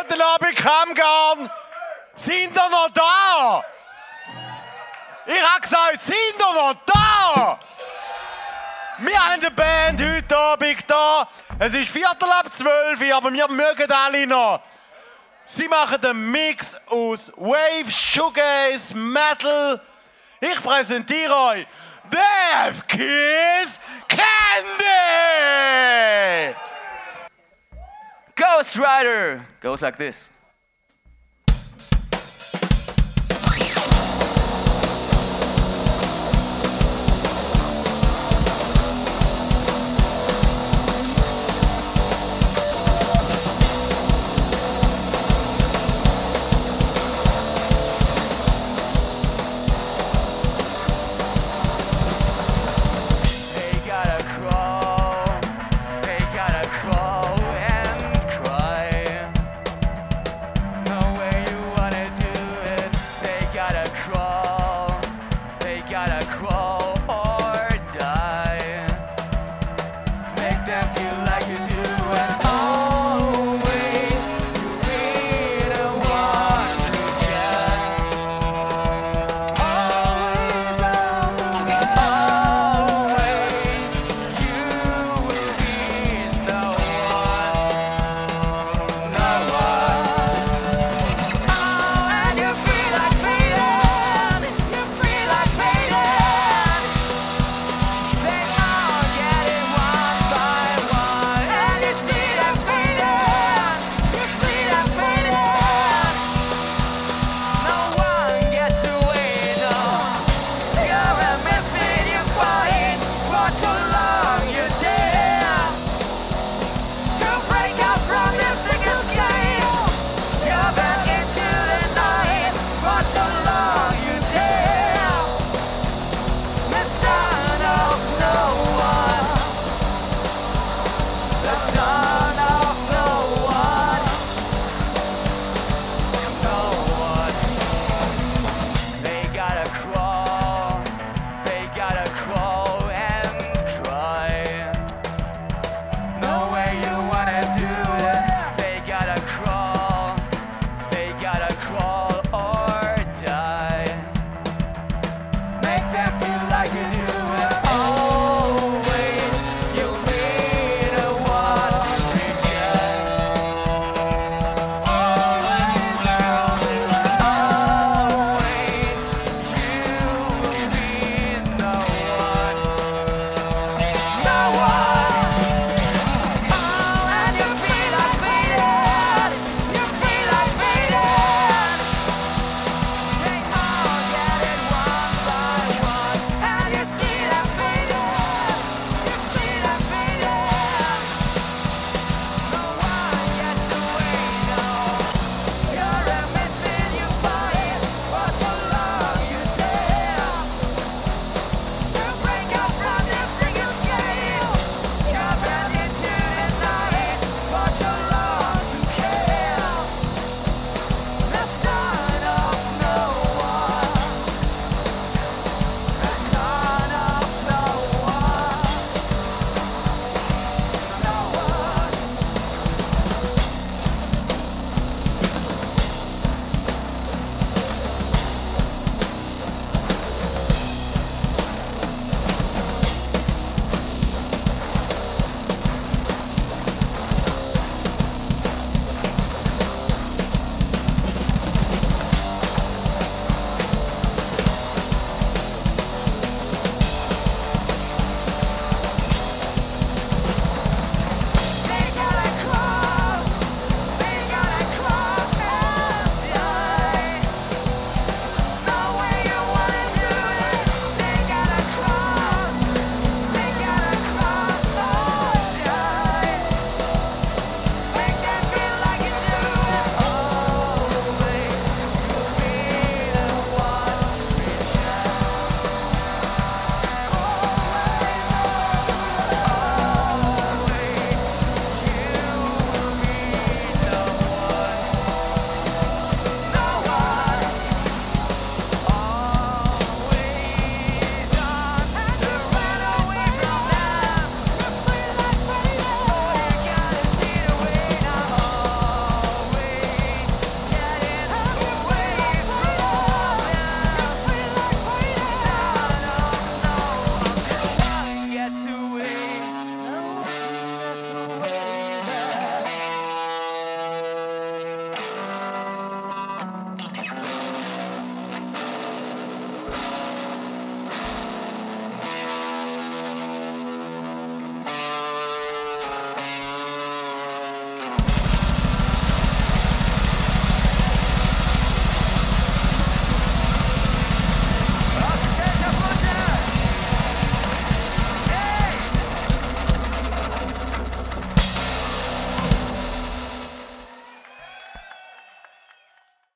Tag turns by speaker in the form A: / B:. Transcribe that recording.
A: Guten Abend, Kammgarn. Sind ihr noch da? Ich habe gesagt, sind ihr noch da? Wir haben eine Band heute Abend da. Es ist Viertel ab zwölf, aber wir mögen alle noch. Sie machen einen Mix aus Wave, Shoegaze, Metal. Ich präsentiere euch Death Kiss
B: Ghost Rider goes like this.